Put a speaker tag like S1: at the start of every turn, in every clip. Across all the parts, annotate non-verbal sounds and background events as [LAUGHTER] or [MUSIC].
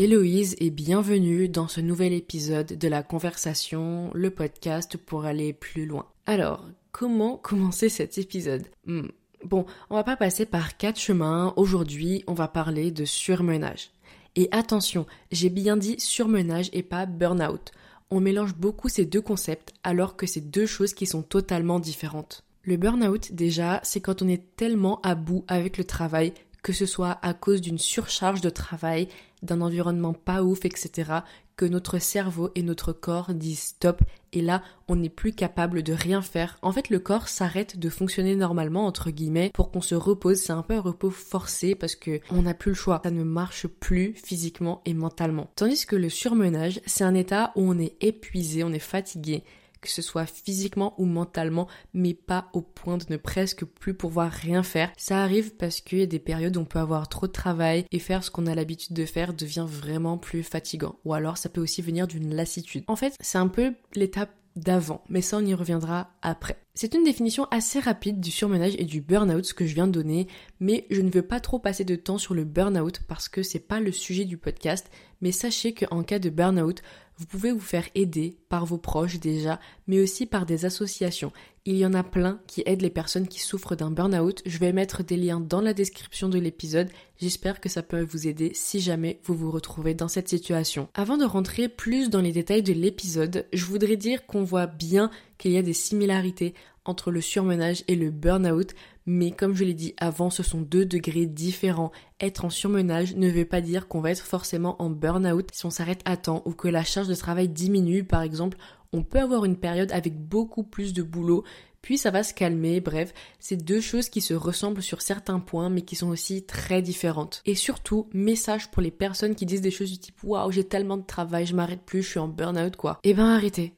S1: Héloïse et bienvenue dans ce nouvel épisode de la conversation, le podcast pour aller plus loin. Alors, comment [LAUGHS] commencer cet épisode? Hmm. Bon, on va pas passer par quatre chemins. Aujourd'hui, on va parler de surmenage. Et attention, j'ai bien dit surmenage et pas burn-out. On mélange beaucoup ces deux concepts alors que c'est deux choses qui sont totalement différentes. Le burn-out, déjà, c'est quand on est tellement à bout avec le travail que ce soit à cause d'une surcharge de travail, d'un environnement pas ouf, etc., que notre cerveau et notre corps disent stop et là on n'est plus capable de rien faire. En fait le corps s'arrête de fonctionner normalement entre guillemets pour qu'on se repose. C'est un peu un repos forcé parce que on n'a plus le choix. Ça ne marche plus physiquement et mentalement. Tandis que le surmenage c'est un état où on est épuisé, on est fatigué, que ce soit physiquement ou mentalement, mais pas au point de ne presque plus pouvoir rien faire. Ça arrive parce qu'il y a des périodes où on peut avoir trop de travail et faire ce qu'on a l'habitude de faire devient vraiment plus fatigant. Ou alors ça peut aussi venir d'une lassitude. En fait, c'est un peu l'étape d'avant, mais ça on y reviendra après. C'est une définition assez rapide du surmenage et du burn-out que je viens de donner, mais je ne veux pas trop passer de temps sur le burn-out parce que c'est pas le sujet du podcast, mais sachez qu'en cas de burn-out, vous pouvez vous faire aider par vos proches déjà, mais aussi par des associations. Il y en a plein qui aident les personnes qui souffrent d'un burn-out. Je vais mettre des liens dans la description de l'épisode. J'espère que ça peut vous aider si jamais vous vous retrouvez dans cette situation. Avant de rentrer plus dans les détails de l'épisode, je voudrais dire qu'on voit bien qu'il y a des similarités entre le surmenage et le burn-out, mais comme je l'ai dit avant, ce sont deux degrés différents. Être en surmenage ne veut pas dire qu'on va être forcément en burn-out si on s'arrête à temps ou que la charge de travail diminue par exemple. On peut avoir une période avec beaucoup plus de boulot, puis ça va se calmer, bref, c'est deux choses qui se ressemblent sur certains points mais qui sont aussi très différentes. Et surtout, message pour les personnes qui disent des choses du type waouh, j'ai tellement de travail, je m'arrête plus, je suis en burn-out quoi. Eh ben arrêtez.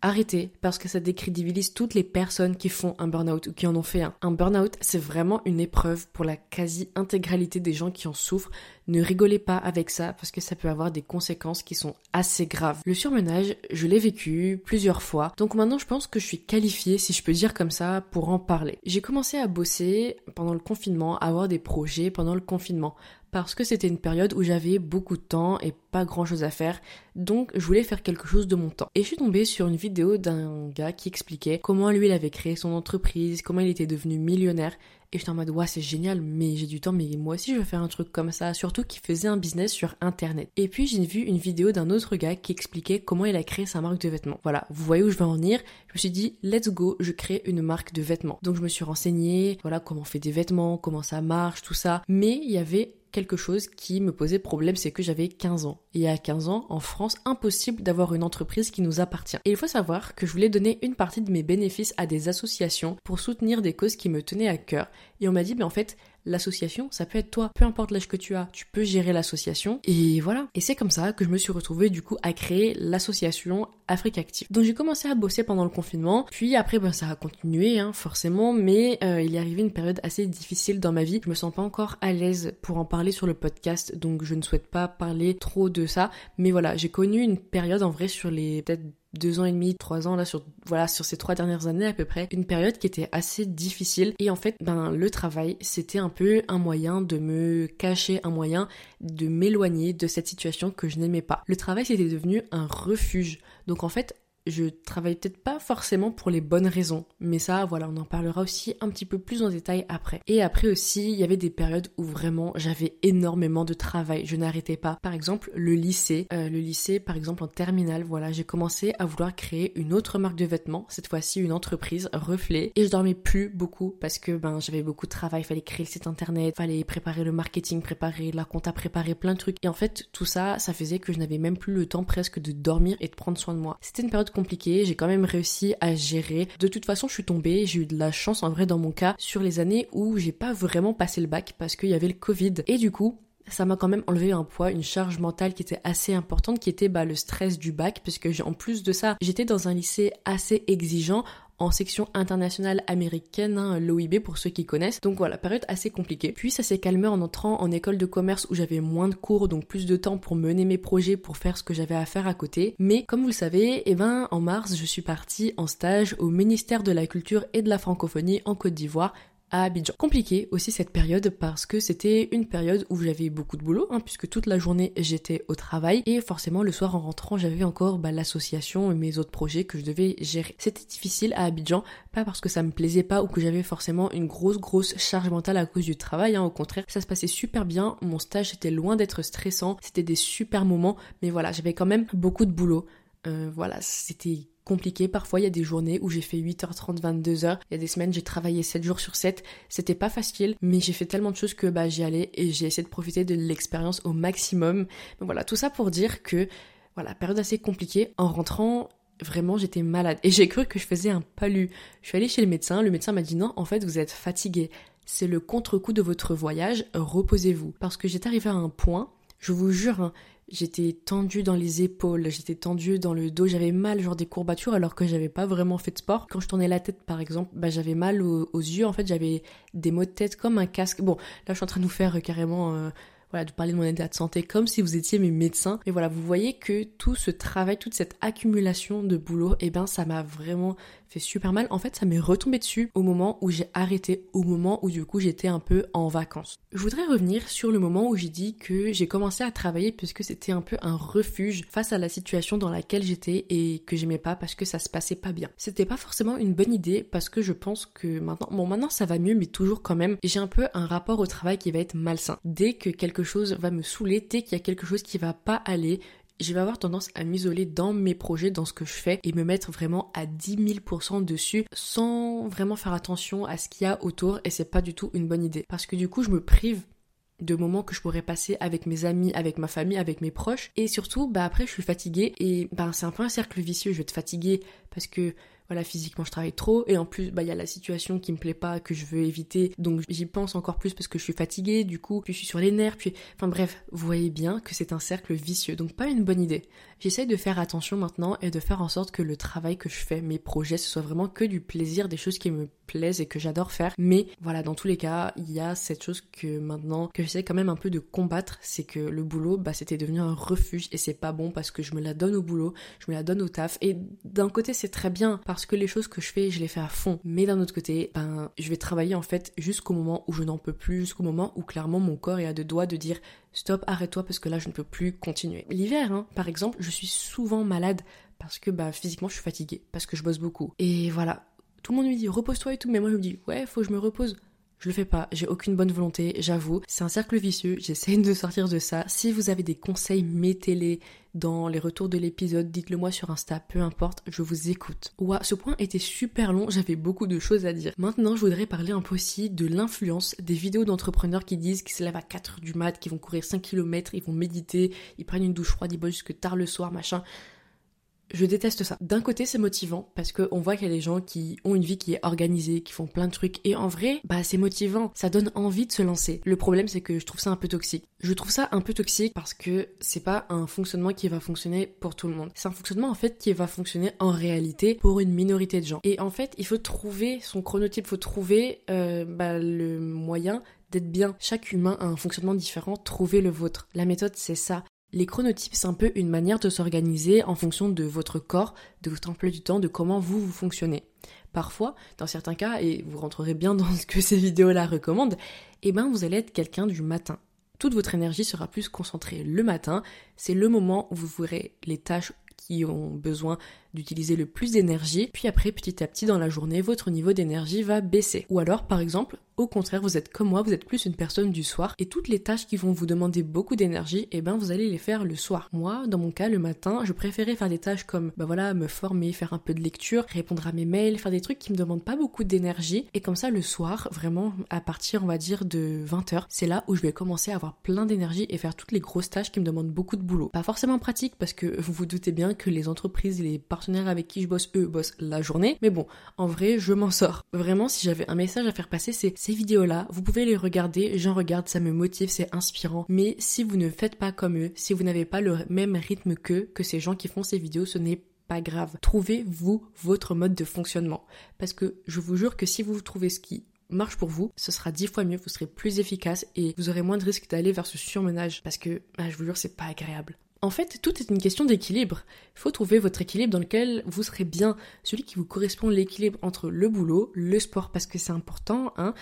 S1: Arrêtez parce que ça décrédibilise toutes les personnes qui font un burn-out ou qui en ont fait un. Un burn-out, c'est vraiment une épreuve pour la quasi-intégralité des gens qui en souffrent. Ne rigolez pas avec ça parce que ça peut avoir des conséquences qui sont assez graves. Le surmenage, je l'ai vécu plusieurs fois. Donc maintenant, je pense que je suis qualifiée, si je peux dire comme ça, pour en parler. J'ai commencé à bosser pendant le confinement, à avoir des projets pendant le confinement parce que c'était une période où j'avais beaucoup de temps et pas grand chose à faire, donc je voulais faire quelque chose de mon temps. Et je suis tombée sur une vidéo d'un gars qui expliquait comment lui il avait créé son entreprise, comment il était devenu millionnaire, et j'étais en mode, ouais, c'est génial, mais j'ai du temps, mais moi aussi je veux faire un truc comme ça, surtout qu'il faisait un business sur internet. Et puis j'ai vu une vidéo d'un autre gars qui expliquait comment il a créé sa marque de vêtements. Voilà, vous voyez où je veux en venir. Je me suis dit, let's go, je crée une marque de vêtements. Donc je me suis renseignée, voilà, comment on fait des vêtements, comment ça marche, tout ça. Mais il y avait quelque chose qui me posait problème, c'est que j'avais 15 ans. Et à 15 ans, en France, impossible d'avoir une entreprise qui nous appartient. Et il faut savoir que je voulais donner une partie de mes bénéfices à des associations pour soutenir des causes qui me tenaient à cœur. Et on m'a dit, mais en fait, l'association, ça peut être toi. Peu importe l'âge que tu as, tu peux gérer l'association. Et voilà. Et c'est comme ça que je me suis retrouvée du coup à créer l'association Afrique Active. Donc j'ai commencé à bosser pendant le confinement. Puis après, ben, ça a continué, hein, forcément. Mais euh, il est arrivé une période assez difficile dans ma vie. Je me sens pas encore à l'aise pour en parler sur le podcast. Donc je ne souhaite pas parler trop de ça. Mais voilà, j'ai connu une période en vrai sur les peut-être deux ans et demi, trois ans là sur voilà sur ces trois dernières années à peu près, une période qui était assez difficile et en fait ben le travail c'était un peu un moyen de me cacher, un moyen de m'éloigner de cette situation que je n'aimais pas. Le travail c'était devenu un refuge. Donc en fait je travaille peut-être pas forcément pour les bonnes raisons, mais ça, voilà, on en parlera aussi un petit peu plus en détail après. Et après aussi, il y avait des périodes où vraiment j'avais énormément de travail, je n'arrêtais pas. Par exemple, le lycée, euh, le lycée, par exemple en terminale, voilà, j'ai commencé à vouloir créer une autre marque de vêtements, cette fois-ci une entreprise, Reflet, et je dormais plus beaucoup parce que ben j'avais beaucoup de travail, il fallait créer le site internet, fallait préparer le marketing, préparer la compta, préparer plein de trucs. Et en fait, tout ça, ça faisait que je n'avais même plus le temps presque de dormir et de prendre soin de moi. C'était une période j'ai quand même réussi à gérer. De toute façon, je suis tombée, j'ai eu de la chance en vrai dans mon cas sur les années où j'ai pas vraiment passé le bac parce qu'il y avait le Covid. Et du coup, ça m'a quand même enlevé un poids, une charge mentale qui était assez importante, qui était bah, le stress du bac, puisque en plus de ça, j'étais dans un lycée assez exigeant en section internationale américaine, hein, l'OIB pour ceux qui connaissent. Donc voilà, période assez compliquée. Puis ça s'est calmé en entrant en école de commerce où j'avais moins de cours, donc plus de temps pour mener mes projets, pour faire ce que j'avais à faire à côté. Mais comme vous le savez, eh ben en mars, je suis partie en stage au ministère de la Culture et de la Francophonie en Côte d'Ivoire à Abidjan. Compliqué aussi cette période parce que c'était une période où j'avais beaucoup de boulot, hein, puisque toute la journée j'étais au travail et forcément le soir en rentrant j'avais encore bah, l'association et mes autres projets que je devais gérer. C'était difficile à Abidjan, pas parce que ça me plaisait pas ou que j'avais forcément une grosse grosse charge mentale à cause du travail, hein, au contraire ça se passait super bien, mon stage était loin d'être stressant, c'était des super moments, mais voilà j'avais quand même beaucoup de boulot. Euh, voilà, c'était compliqué. Parfois, il y a des journées où j'ai fait 8h30, 22h. Il y a des semaines, j'ai travaillé 7 jours sur 7. C'était pas facile, mais j'ai fait tellement de choses que bah, j'y allais et j'ai essayé de profiter de l'expérience au maximum. Voilà, tout ça pour dire que, voilà, période assez compliquée. En rentrant, vraiment, j'étais malade. Et j'ai cru que je faisais un palu. Je suis allée chez le médecin. Le médecin m'a dit non, en fait, vous êtes fatigué. C'est le contre-coup de votre voyage. Reposez-vous. Parce que j'étais arrivée à un point, je vous jure, hein, J'étais tendue dans les épaules, j'étais tendue dans le dos, j'avais mal, genre des courbatures, alors que j'avais pas vraiment fait de sport. Quand je tournais la tête, par exemple, bah, j'avais mal aux, yeux, en fait, j'avais des maux de tête comme un casque. Bon, là, je suis en train de nous faire euh, carrément... Euh, voilà, de parler de mon état de santé comme si vous étiez mes médecins. Et voilà, vous voyez que tout ce travail, toute cette accumulation de boulot, eh ben, ça m'a vraiment fait super mal. En fait, ça m'est retombé dessus au moment où j'ai arrêté, au moment où du coup j'étais un peu en vacances. Je voudrais revenir sur le moment où j'ai dit que j'ai commencé à travailler puisque c'était un peu un refuge face à la situation dans laquelle j'étais et que j'aimais pas parce que ça se passait pas bien. C'était pas forcément une bonne idée parce que je pense que maintenant, bon maintenant ça va mieux mais toujours quand même, j'ai un peu un rapport au travail qui va être malsain. Dès que quelque chose va me saouler, dès qu'il y a quelque chose qui va pas aller, je vais avoir tendance à m'isoler dans mes projets, dans ce que je fais et me mettre vraiment à 10 000% dessus sans vraiment faire attention à ce qu'il y a autour et c'est pas du tout une bonne idée. Parce que du coup, je me prive de moments que je pourrais passer avec mes amis, avec ma famille, avec mes proches. Et surtout, bah après, je suis fatiguée et bah c'est un peu un cercle vicieux. Je vais être fatiguée parce que voilà, physiquement je travaille trop et en plus bah il y a la situation qui me plaît pas que je veux éviter donc j'y pense encore plus parce que je suis fatiguée du coup puis je suis sur les nerfs puis enfin bref, vous voyez bien que c'est un cercle vicieux donc pas une bonne idée. J'essaie de faire attention maintenant et de faire en sorte que le travail que je fais, mes projets, ce soit vraiment que du plaisir, des choses qui me plaisent et que j'adore faire. Mais voilà, dans tous les cas, il y a cette chose que maintenant, que j'essaie quand même un peu de combattre, c'est que le boulot, bah c'était devenu un refuge et c'est pas bon parce que je me la donne au boulot, je me la donne au taf. Et d'un côté, c'est très bien parce que les choses que je fais, je les fais à fond. Mais d'un autre côté, ben, je vais travailler en fait jusqu'au moment où je n'en peux plus, jusqu'au moment où clairement mon corps est à deux doigts de dire stop, arrête-toi parce que là je ne peux plus continuer. L'hiver, hein, par exemple, je suis souvent malade parce que bah physiquement je suis fatiguée, parce que je bosse beaucoup. Et voilà, tout le monde me dit repose-toi et tout, mais moi je me dis ouais, faut que je me repose. Je le fais pas, j'ai aucune bonne volonté, j'avoue. C'est un cercle vicieux, [LAUGHS] j'essaie de sortir de ça. Si vous avez des conseils, mettez-les dans les retours de l'épisode, dites-le moi sur Insta, peu importe, je vous écoute. Ouah, ce point était super long, j'avais beaucoup de choses à dire. Maintenant, je voudrais parler un peu aussi de l'influence des vidéos d'entrepreneurs qui disent qu'ils se lèvent à 4 du mat, qu'ils vont courir 5 km, ils vont méditer, ils prennent une douche froide, ils bossent jusque tard le soir, machin. Je déteste ça. D'un côté, c'est motivant parce qu'on voit qu'il y a des gens qui ont une vie qui est organisée, qui font plein de trucs et en vrai, bah c'est motivant, ça donne envie de se lancer. Le problème, c'est que je trouve ça un peu toxique. Je trouve ça un peu toxique parce que c'est pas un fonctionnement qui va fonctionner pour tout le monde. C'est un fonctionnement en fait qui va fonctionner en réalité pour une minorité de gens. Et en fait, il faut trouver son chronotype, il faut trouver euh, bah, le moyen d'être bien. Chaque humain a un fonctionnement différent, trouvez le vôtre. La méthode, c'est ça. Les chronotypes, c'est un peu une manière de s'organiser en fonction de votre corps, de votre emploi du temps, de comment vous, vous fonctionnez. Parfois, dans certains cas, et vous rentrerez bien dans ce que ces vidéos-là recommandent, eh ben vous allez être quelqu'un du matin. Toute votre énergie sera plus concentrée le matin, c'est le moment où vous ferez les tâches qui ont besoin d'utiliser le plus d'énergie, puis après petit à petit dans la journée, votre niveau d'énergie va baisser. Ou alors par exemple, au contraire, vous êtes comme moi, vous êtes plus une personne du soir et toutes les tâches qui vont vous demander beaucoup d'énergie, eh ben vous allez les faire le soir. Moi, dans mon cas, le matin, je préférais faire des tâches comme bah voilà, me former, faire un peu de lecture, répondre à mes mails, faire des trucs qui me demandent pas beaucoup d'énergie et comme ça le soir, vraiment à partir on va dire de 20h, c'est là où je vais commencer à avoir plein d'énergie et faire toutes les grosses tâches qui me demandent beaucoup de boulot. Pas forcément pratique parce que vous vous doutez bien que les entreprises, les avec qui je bosse, eux bossent la journée, mais bon, en vrai, je m'en sors. Vraiment, si j'avais un message à faire passer, c'est ces vidéos-là, vous pouvez les regarder, j'en regarde, ça me motive, c'est inspirant. Mais si vous ne faites pas comme eux, si vous n'avez pas le même rythme qu'eux, que ces gens qui font ces vidéos, ce n'est pas grave. Trouvez-vous votre mode de fonctionnement. Parce que je vous jure que si vous trouvez ce qui marche pour vous, ce sera dix fois mieux, vous serez plus efficace et vous aurez moins de risques d'aller vers ce surmenage parce que, bah, je vous jure, c'est pas agréable. En fait, tout est une question d'équilibre. Il faut trouver votre équilibre dans lequel vous serez bien, celui qui vous correspond l'équilibre entre le boulot, le sport parce que c'est important, hein,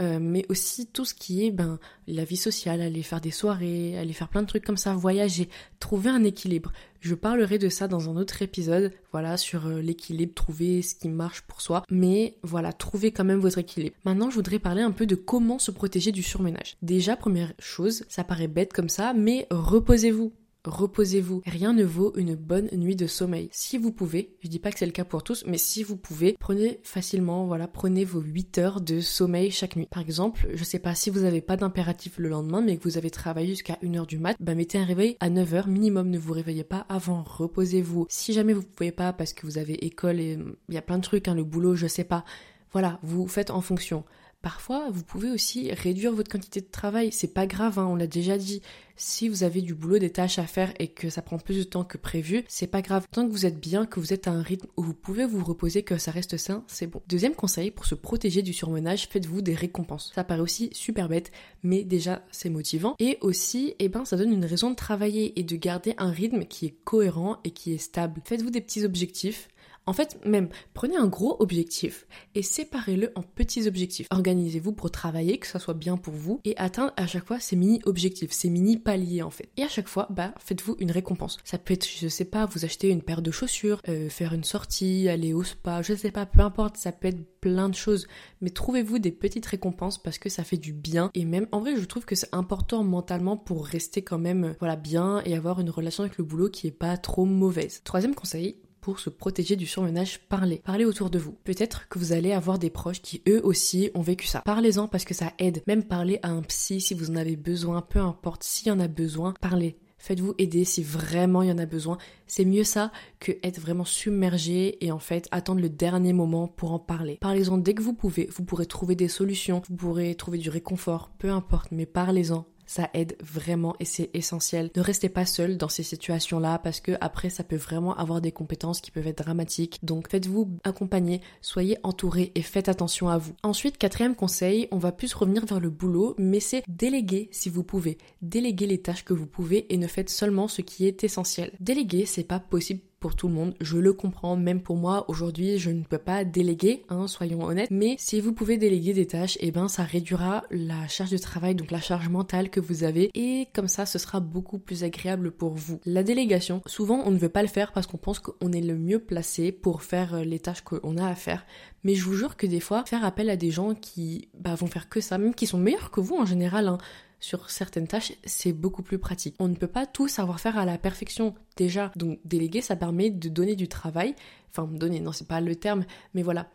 S1: euh, mais aussi tout ce qui est ben, la vie sociale, aller faire des soirées, aller faire plein de trucs comme ça, voyager, trouver un équilibre. Je parlerai de ça dans un autre épisode, voilà, sur euh, l'équilibre, trouver ce qui marche pour soi, mais voilà, trouver quand même votre équilibre. Maintenant, je voudrais parler un peu de comment se protéger du surménage. Déjà, première chose, ça paraît bête comme ça, mais reposez-vous reposez-vous. Rien ne vaut une bonne nuit de sommeil. Si vous pouvez, je dis pas que c'est le cas pour tous, mais si vous pouvez, prenez facilement, voilà, prenez vos 8 heures de sommeil chaque nuit. Par exemple, je sais pas si vous avez pas d'impératif le lendemain, mais que vous avez travaillé jusqu'à 1h du mat, bah mettez un réveil à 9h minimum, ne vous réveillez pas avant, reposez-vous. Si jamais vous pouvez pas parce que vous avez école et il y a plein de trucs, hein, le boulot, je sais pas, voilà, vous faites en fonction. Parfois, vous pouvez aussi réduire votre quantité de travail. C'est pas grave, hein, on l'a déjà dit. Si vous avez du boulot, des tâches à faire et que ça prend plus de temps que prévu, c'est pas grave. Tant que vous êtes bien, que vous êtes à un rythme où vous pouvez vous reposer, que ça reste sain, c'est bon. Deuxième conseil, pour se protéger du surmenage, faites-vous des récompenses. Ça paraît aussi super bête, mais déjà c'est motivant. Et aussi, eh ben, ça donne une raison de travailler et de garder un rythme qui est cohérent et qui est stable. Faites-vous des petits objectifs en fait, même, prenez un gros objectif et séparez-le en petits objectifs. Organisez-vous pour travailler, que ça soit bien pour vous et atteindre à chaque fois ces mini-objectifs, ces mini-paliers en fait. Et à chaque fois, bah, faites-vous une récompense. Ça peut être, je sais pas, vous acheter une paire de chaussures, euh, faire une sortie, aller au spa, je sais pas, peu importe, ça peut être plein de choses. Mais trouvez-vous des petites récompenses parce que ça fait du bien. Et même, en vrai, je trouve que c'est important mentalement pour rester quand même, euh, voilà, bien et avoir une relation avec le boulot qui est pas trop mauvaise. Troisième conseil, pour se protéger du surmenage, parlez. Parlez autour de vous. Peut-être que vous allez avoir des proches qui eux aussi ont vécu ça. Parlez-en parce que ça aide. Même parler à un psy si vous en avez besoin, peu importe s'il y en a besoin, parlez. Faites-vous aider si vraiment il y en a besoin. C'est mieux ça que être vraiment submergé et en fait attendre le dernier moment pour en parler. Parlez-en dès que vous pouvez. Vous pourrez trouver des solutions, vous pourrez trouver du réconfort, peu importe, mais parlez-en ça aide vraiment et c'est essentiel. Ne restez pas seul dans ces situations-là parce que après ça peut vraiment avoir des compétences qui peuvent être dramatiques. Donc faites-vous accompagner, soyez entouré et faites attention à vous. Ensuite, quatrième conseil, on va plus revenir vers le boulot, mais c'est déléguer si vous pouvez. Déléguer les tâches que vous pouvez et ne faites seulement ce qui est essentiel. Déléguer, c'est pas possible pour tout le monde. Je le comprends, même pour moi, aujourd'hui, je ne peux pas déléguer, hein, soyons honnêtes. Mais si vous pouvez déléguer des tâches, et eh ben, ça réduira la charge de travail, donc la charge mentale que vous avez. Et comme ça, ce sera beaucoup plus agréable pour vous. La délégation, souvent, on ne veut pas le faire parce qu'on pense qu'on est le mieux placé pour faire euh, les tâches qu'on a à faire. Mais je vous jure que des fois, faire appel à des gens qui bah, vont faire que ça, même qui sont meilleurs que vous en général, hein, sur certaines tâches, c'est beaucoup plus pratique. On ne peut pas tout savoir faire à la perfection déjà. Donc déléguer, ça permet de donner du travail. Enfin, donner, non, c'est pas le terme, mais voilà,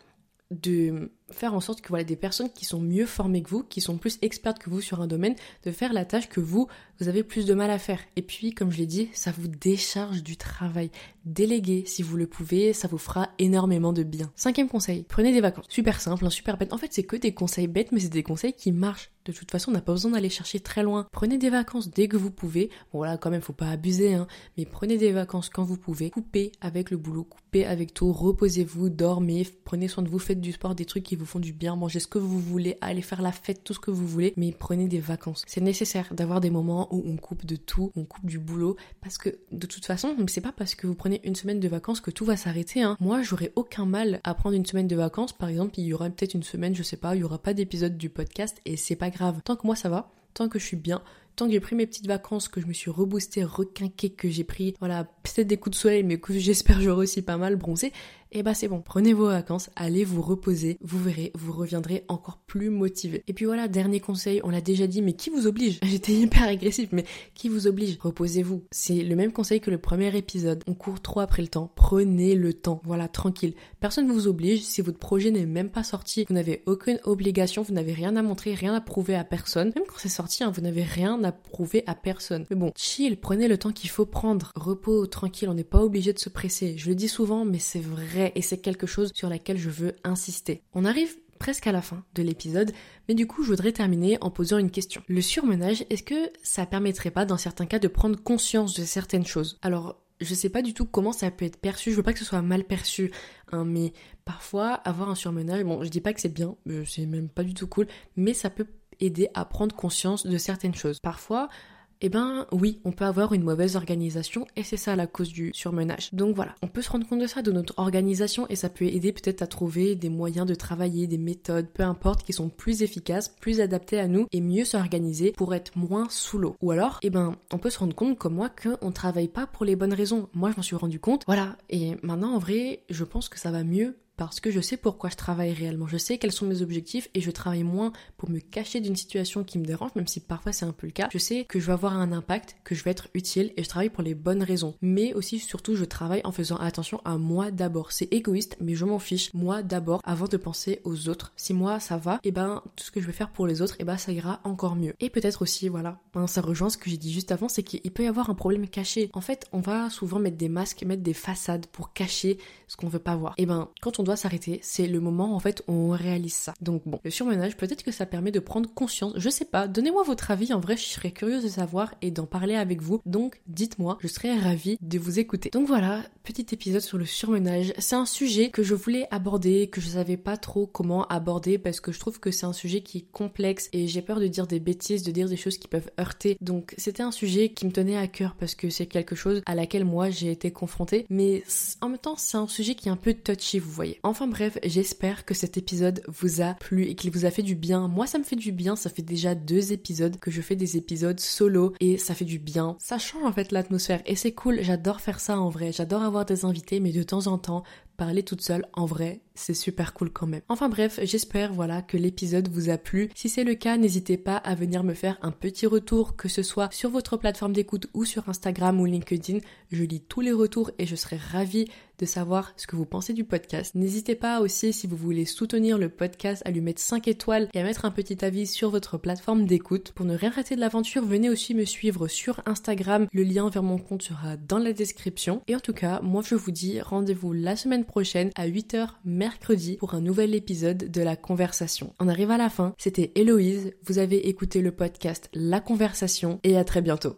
S1: de faire en sorte que voilà des personnes qui sont mieux formées que vous, qui sont plus expertes que vous sur un domaine, de faire la tâche que vous vous avez plus de mal à faire. Et puis comme je l'ai dit, ça vous décharge du travail. Déléguer si vous le pouvez, ça vous fera énormément de bien. Cinquième conseil, prenez des vacances. Super simple, hein, super bête. En fait, c'est que des conseils bêtes, mais c'est des conseils qui marchent. De toute façon, on n'a pas besoin d'aller chercher très loin. Prenez des vacances dès que vous pouvez. Bon voilà, quand même, faut pas abuser, hein. Mais prenez des vacances quand vous pouvez. Coupez avec le boulot, coupez avec tout. Reposez-vous, dormez, prenez soin de vous, faites du sport, des trucs qui vous font du bien, mangez ce que vous voulez, allez faire la fête, tout ce que vous voulez. Mais prenez des vacances. C'est nécessaire d'avoir des moments où on coupe de tout, on coupe du boulot. Parce que de toute façon, c'est pas parce que vous prenez une semaine de vacances que tout va s'arrêter. Hein. Moi, j'aurais aucun mal à prendre une semaine de vacances. Par exemple, il y aura peut-être une semaine, je sais pas, il y aura pas d'épisode du podcast et c'est pas grave. Tant que moi ça va, tant que je suis bien, tant que j'ai pris mes petites vacances, que je me suis reboosté, requinqué, que j'ai pris, voilà, peut-être des coups de soleil, mais que j'espère j'aurai aussi pas mal bronzé, et eh bah c'est bon, prenez vos vacances, allez vous reposer, vous verrez, vous reviendrez encore plus motivé. Et puis voilà, dernier conseil, on l'a déjà dit, mais qui vous oblige [LAUGHS] J'étais hyper agressif, mais qui vous oblige Reposez-vous. C'est le même conseil que le premier épisode. On court trop après le temps, prenez le temps, voilà, tranquille. Personne ne vous oblige, si votre projet n'est même pas sorti, vous n'avez aucune obligation, vous n'avez rien à montrer, rien à prouver à personne. Même quand c'est sorti, hein, vous n'avez rien à prouver à personne. Mais bon, chill, prenez le temps qu'il faut prendre. Repos, tranquille, on n'est pas obligé de se presser. Je le dis souvent, mais c'est vrai et c'est quelque chose sur laquelle je veux insister. On arrive presque à la fin de l'épisode, mais du coup je voudrais terminer en posant une question. Le surmenage, est-ce que ça permettrait pas dans certains cas de prendre conscience de certaines choses? Alors je sais pas du tout comment ça peut être perçu, je veux pas que ce soit mal perçu, hein, mais parfois avoir un surmenage, bon je dis pas que c'est bien, euh, c'est même pas du tout cool, mais ça peut aider à prendre conscience de certaines choses. Parfois, Eh ben oui, on peut avoir une mauvaise organisation et c'est ça la cause du surmenage. Donc voilà, on peut se rendre compte de ça, de notre organisation et ça peut aider peut-être à trouver des moyens de travailler, des méthodes, peu importe, qui sont plus efficaces, plus adaptées à nous et mieux s'organiser pour être moins sous l'eau. Ou alors, eh ben, on peut se rendre compte comme moi qu'on travaille pas pour les bonnes raisons. Moi, je m'en suis rendu compte. Voilà. Et maintenant, en vrai, je pense que ça va mieux parce que je sais pourquoi je travaille réellement, je sais quels sont mes objectifs et je travaille moins pour me cacher d'une situation qui me dérange, même si parfois c'est un peu le cas. Je sais que je vais avoir un impact, que je vais être utile et je travaille pour les bonnes raisons. Mais aussi, surtout, je travaille en faisant attention à moi d'abord. C'est égoïste, mais je m'en fiche. Moi d'abord, avant de penser aux autres. Si moi ça va, et eh ben tout ce que je vais faire pour les autres, et eh ben ça ira encore mieux. Et peut-être aussi, voilà, hein, ça rejoint ce que j'ai dit juste avant, c'est qu'il peut y avoir un problème caché. En fait, on va souvent mettre des masques, mettre des façades pour cacher ce qu'on veut pas voir. Et eh ben quand on doit s'arrêter, c'est le moment en fait où on réalise ça. Donc bon, le surmenage, peut-être que ça permet de prendre conscience, je sais pas, donnez-moi votre avis, en vrai je serais curieuse de savoir et d'en parler avec vous, donc dites-moi, je serais ravie de vous écouter. Donc voilà, petit épisode sur le surmenage, c'est un sujet que je voulais aborder, que je savais pas trop comment aborder parce que je trouve que c'est un sujet qui est complexe et j'ai peur de dire des bêtises, de dire des choses qui peuvent heurter. Donc c'était un sujet qui me tenait à cœur parce que c'est quelque chose à laquelle moi j'ai été confrontée, mais en même temps c'est un sujet qui est un peu touchy, vous voyez. Enfin bref, j'espère que cet épisode vous a plu et qu'il vous a fait du bien. Moi, ça me fait du bien. Ça fait déjà deux épisodes que je fais des épisodes solo et ça fait du bien. Ça change en fait l'atmosphère et c'est cool. J'adore faire ça en vrai. J'adore avoir des invités, mais de temps en temps, parler toute seule, en vrai, c'est super cool quand même. Enfin bref, j'espère voilà que l'épisode vous a plu. Si c'est le cas, n'hésitez pas à venir me faire un petit retour, que ce soit sur votre plateforme d'écoute ou sur Instagram ou LinkedIn. Je lis tous les retours et je serai ravie de savoir ce que vous pensez du podcast. N'hésitez pas aussi si vous voulez soutenir le podcast à lui mettre 5 étoiles et à mettre un petit avis sur votre plateforme d'écoute. Pour ne rien rater de l'aventure, venez aussi me suivre sur Instagram. Le lien vers mon compte sera dans la description. Et en tout cas, moi je vous dis rendez-vous la semaine prochaine à 8h mercredi pour un nouvel épisode de La Conversation. On arrive à la fin, c'était Héloïse, vous avez écouté le podcast La Conversation et à très bientôt.